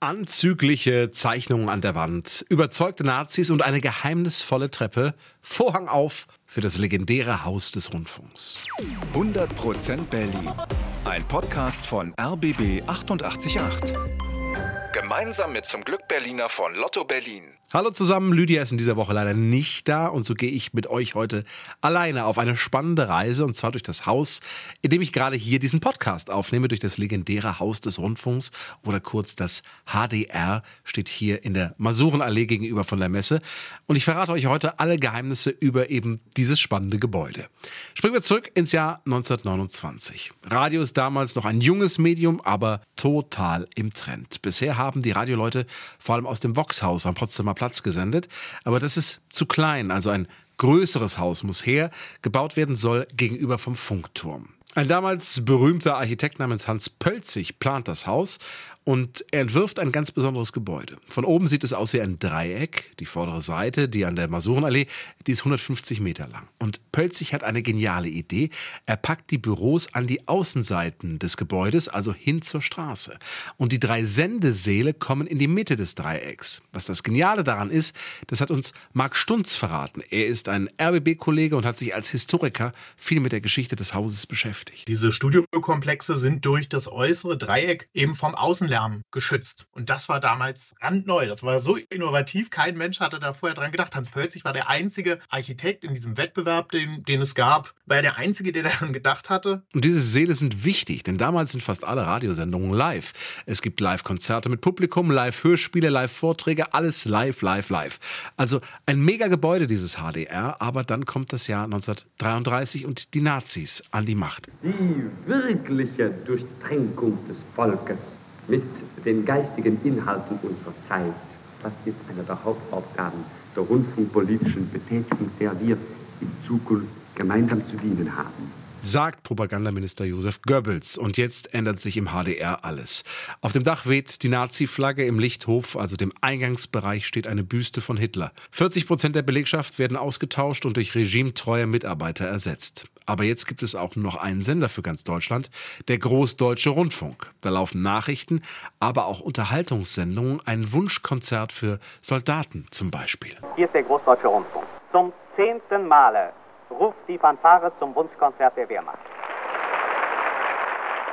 Anzügliche Zeichnungen an der Wand, überzeugte Nazis und eine geheimnisvolle Treppe. Vorhang auf für das legendäre Haus des Rundfunks. 100% Berlin. Ein Podcast von RBB 888. Gemeinsam mit zum Glück Berliner von Lotto Berlin. Hallo zusammen, Lydia ist in dieser Woche leider nicht da und so gehe ich mit euch heute alleine auf eine spannende Reise und zwar durch das Haus, in dem ich gerade hier diesen Podcast aufnehme, durch das legendäre Haus des Rundfunks oder kurz das HDR, steht hier in der Masurenallee gegenüber von der Messe und ich verrate euch heute alle Geheimnisse über eben dieses spannende Gebäude. Springen wir zurück ins Jahr 1929. Radio ist damals noch ein junges Medium, aber total im Trend. Bisher haben die Radioleute vor allem aus dem Voxhaus am Potsdamer Platz gesendet, aber das ist zu klein, also ein größeres Haus muss her, gebaut werden soll gegenüber vom Funkturm. Ein damals berühmter Architekt namens Hans Pölzig plant das Haus und er entwirft ein ganz besonderes Gebäude. Von oben sieht es aus wie ein Dreieck. Die vordere Seite, die an der Masurenallee, die ist 150 Meter lang. Und Pölzig hat eine geniale Idee. Er packt die Büros an die Außenseiten des Gebäudes, also hin zur Straße. Und die drei Sendesäle kommen in die Mitte des Dreiecks. Was das Geniale daran ist, das hat uns Marc Stunz verraten. Er ist ein RBB-Kollege und hat sich als Historiker viel mit der Geschichte des Hauses beschäftigt. Diese Studiokomplexe sind durch das äußere Dreieck eben vom Außenlärm Lärm geschützt. Und das war damals brandneu. Das war so innovativ. Kein Mensch hatte da vorher dran gedacht. Hans Pölzig war der einzige Architekt in diesem Wettbewerb, den, den es gab, war der einzige, der daran gedacht hatte. Und diese Seele sind wichtig, denn damals sind fast alle Radiosendungen live. Es gibt Live-Konzerte mit Publikum, Live-Hörspiele, Live-Vorträge, alles live, live, live. Also ein mega Gebäude, dieses HDR, aber dann kommt das Jahr 1933 und die Nazis an die Macht. Die wirkliche Durchtränkung des Volkes mit den geistigen Inhalten unserer Zeit. Das ist eine der Hauptaufgaben der rundfunkpolitischen Betätigung, der wir in Zukunft gemeinsam zu dienen haben sagt Propagandaminister Josef Goebbels. Und jetzt ändert sich im HDR alles. Auf dem Dach weht die Nazi-Flagge, im Lichthof, also dem Eingangsbereich, steht eine Büste von Hitler. 40 Prozent der Belegschaft werden ausgetauscht und durch regimetreue Mitarbeiter ersetzt. Aber jetzt gibt es auch noch einen Sender für ganz Deutschland, der Großdeutsche Rundfunk. Da laufen Nachrichten, aber auch Unterhaltungssendungen, ein Wunschkonzert für Soldaten zum Beispiel. Hier ist der Großdeutsche Rundfunk. Zum zehnten Male ruft die Fanfare zum Wunschkonzert der Wehrmacht.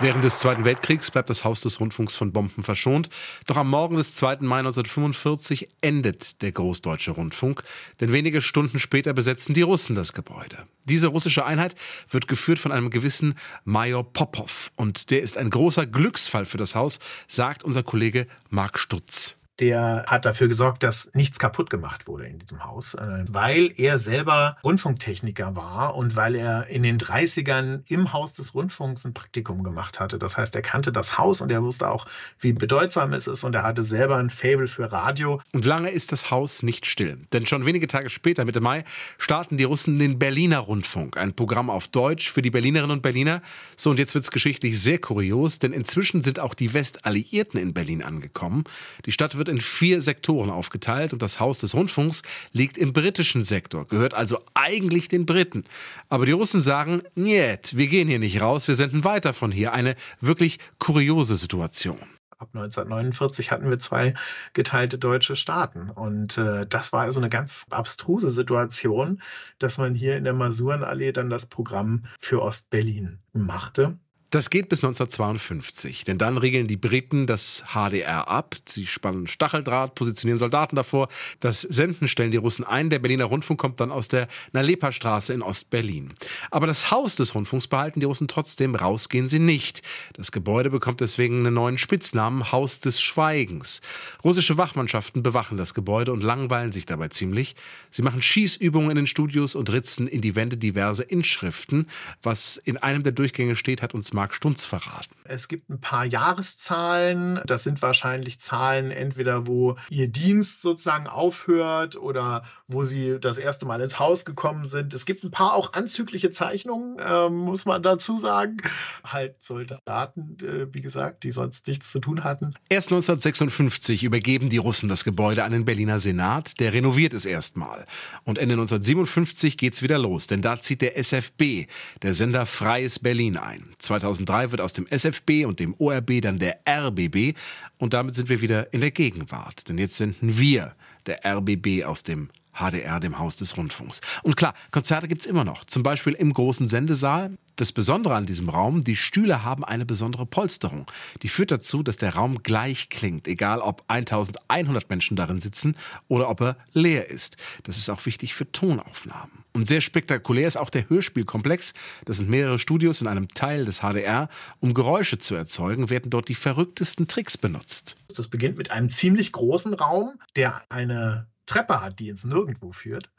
Während des Zweiten Weltkriegs bleibt das Haus des Rundfunks von Bomben verschont. Doch am Morgen des 2. Mai 1945 endet der Großdeutsche Rundfunk, denn wenige Stunden später besetzen die Russen das Gebäude. Diese russische Einheit wird geführt von einem gewissen Major Popov und der ist ein großer Glücksfall für das Haus, sagt unser Kollege Marc Stutz der hat dafür gesorgt, dass nichts kaputt gemacht wurde in diesem Haus, äh, weil er selber Rundfunktechniker war und weil er in den 30ern im Haus des Rundfunks ein Praktikum gemacht hatte. Das heißt, er kannte das Haus und er wusste auch, wie bedeutsam es ist und er hatte selber ein Fable für Radio. Und lange ist das Haus nicht still, denn schon wenige Tage später, Mitte Mai, starten die Russen den Berliner Rundfunk, ein Programm auf Deutsch für die Berlinerinnen und Berliner. So, und jetzt wird es geschichtlich sehr kurios, denn inzwischen sind auch die Westalliierten in Berlin angekommen. Die Stadt wird wird in vier Sektoren aufgeteilt und das Haus des Rundfunks liegt im britischen Sektor, gehört also eigentlich den Briten. Aber die Russen sagen, niet, wir gehen hier nicht raus, wir senden weiter von hier. Eine wirklich kuriose Situation ab 1949 hatten wir zwei geteilte deutsche Staaten. Und äh, das war also eine ganz abstruse Situation, dass man hier in der Masurenallee dann das Programm für Ostberlin machte. Das geht bis 1952, denn dann regeln die Briten das HDR ab. Sie spannen Stacheldraht, positionieren Soldaten davor. Das Senden stellen die Russen ein. Der Berliner Rundfunk kommt dann aus der Nalepa-Straße in Ostberlin. Aber das Haus des Rundfunks behalten die Russen trotzdem. Rausgehen sie nicht. Das Gebäude bekommt deswegen einen neuen Spitznamen, Haus des Schweigens. Russische Wachmannschaften bewachen das Gebäude und langweilen sich dabei ziemlich. Sie machen Schießübungen in den Studios und ritzen in die Wände diverse Inschriften. Was in einem der Durchgänge steht, hat uns Marc Stunz verraten? Es gibt ein paar Jahreszahlen. Das sind wahrscheinlich Zahlen entweder, wo ihr Dienst sozusagen aufhört oder wo sie das erste Mal ins Haus gekommen sind. Es gibt ein paar auch anzügliche Zeichnungen, äh, muss man dazu sagen. Halt Soldaten, äh, wie gesagt, die sonst nichts zu tun hatten. Erst 1956 übergeben die Russen das Gebäude an den Berliner Senat. Der renoviert es erstmal. Und Ende 1957 geht es wieder los, denn da zieht der SFB, der Sender Freies Berlin ein. 2000 2003 wird aus dem SFB und dem ORB dann der RBB und damit sind wir wieder in der Gegenwart. Denn jetzt senden wir, der RBB, aus dem HDR, dem Haus des Rundfunks. Und klar, Konzerte gibt's immer noch, zum Beispiel im großen Sendesaal. Das Besondere an diesem Raum, die Stühle haben eine besondere Polsterung. Die führt dazu, dass der Raum gleich klingt, egal ob 1100 Menschen darin sitzen oder ob er leer ist. Das ist auch wichtig für Tonaufnahmen. Und sehr spektakulär ist auch der Hörspielkomplex. Das sind mehrere Studios in einem Teil des HDR. Um Geräusche zu erzeugen, werden dort die verrücktesten Tricks benutzt. Das beginnt mit einem ziemlich großen Raum, der eine Treppe hat, die ins Nirgendwo führt.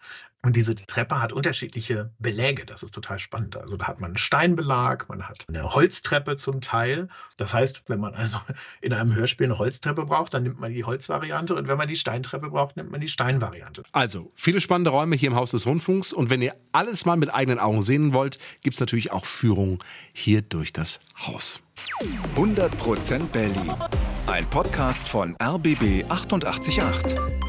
Und diese Treppe hat unterschiedliche Beläge. Das ist total spannend. Also da hat man einen Steinbelag, man hat eine Holztreppe zum Teil. Das heißt, wenn man also in einem Hörspiel eine Holztreppe braucht, dann nimmt man die Holzvariante. Und wenn man die Steintreppe braucht, nimmt man die Steinvariante. Also, viele spannende Räume hier im Haus des Rundfunks. Und wenn ihr alles mal mit eigenen Augen sehen wollt, gibt es natürlich auch Führungen hier durch das Haus. 100% Berlin. Ein Podcast von RBB 888.